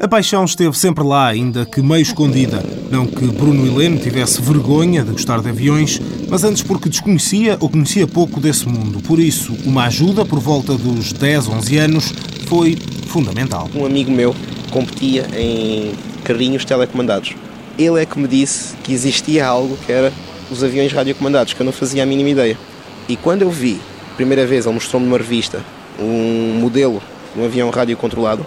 A paixão esteve sempre lá, ainda que meio escondida. Não que Bruno Heleno tivesse vergonha de gostar de aviões, mas antes porque desconhecia ou conhecia pouco desse mundo. Por isso, uma ajuda por volta dos 10, 11 anos foi fundamental. Um amigo meu competia em carrinhos telecomandados. Ele é que me disse que existia algo que era os aviões radiocomandados, que eu não fazia a mínima ideia. E quando eu vi, primeira vez, ele mostrou-me numa revista um modelo de um avião radiocontrolado,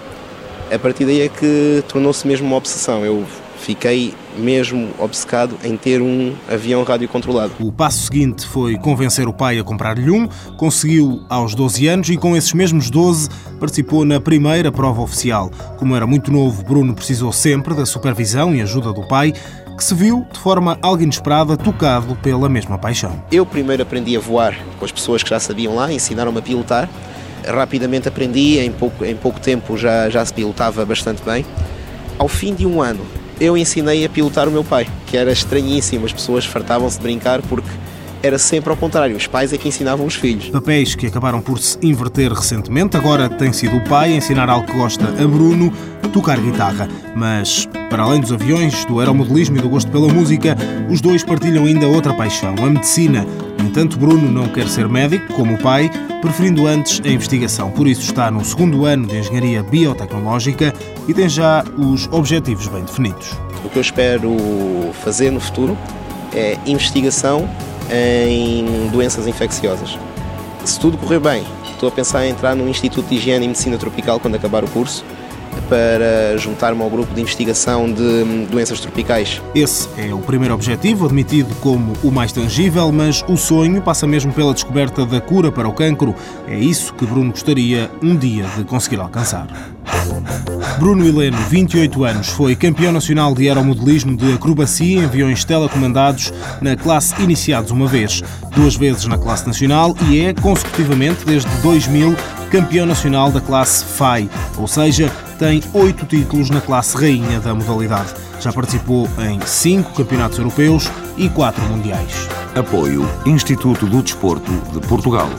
a partir daí é que tornou-se mesmo uma obsessão. Eu fiquei mesmo obcecado em ter um avião radiocontrolado. O passo seguinte foi convencer o pai a comprar-lhe um, conseguiu aos 12 anos e com esses mesmos 12 participou na primeira prova oficial. Como era muito novo, Bruno precisou sempre da supervisão e ajuda do pai, que se viu, de forma algo inesperada, tocado pela mesma paixão. Eu primeiro aprendi a voar com as pessoas que já sabiam lá, ensinaram-me a pilotar rapidamente aprendi, em pouco, em pouco tempo já, já se pilotava bastante bem. Ao fim de um ano, eu ensinei a pilotar o meu pai, que era estranhíssimo, as pessoas fartavam-se de brincar porque era sempre ao contrário, os pais é que ensinavam os filhos. Papéis que acabaram por se inverter recentemente, agora tem sido o pai a ensinar algo que gosta a Bruno, tocar guitarra. Mas, para além dos aviões, do aeromodelismo e do gosto pela música, os dois partilham ainda outra paixão, a medicina. No entanto, Bruno não quer ser médico, como o pai, preferindo antes a investigação. Por isso está no segundo ano de Engenharia Biotecnológica e tem já os objetivos bem definidos. O que eu espero fazer no futuro é investigação em doenças infecciosas. Se tudo correr bem, estou a pensar em entrar no Instituto de Higiene e Medicina Tropical quando acabar o curso para juntar-me ao grupo de investigação de doenças tropicais. Esse é o primeiro objetivo, admitido como o mais tangível, mas o sonho passa mesmo pela descoberta da cura para o cancro. É isso que Bruno gostaria um dia de conseguir alcançar. Bruno Heleno, 28 anos, foi campeão nacional de aeromodelismo de acrobacia em aviões telecomandados na classe iniciados uma vez, duas vezes na classe nacional e é, consecutivamente, desde 2000, campeão nacional da classe FAI, ou seja, tem oito títulos na classe rainha da modalidade. Já participou em cinco campeonatos europeus e quatro mundiais. Apoio Instituto do Desporto de Portugal.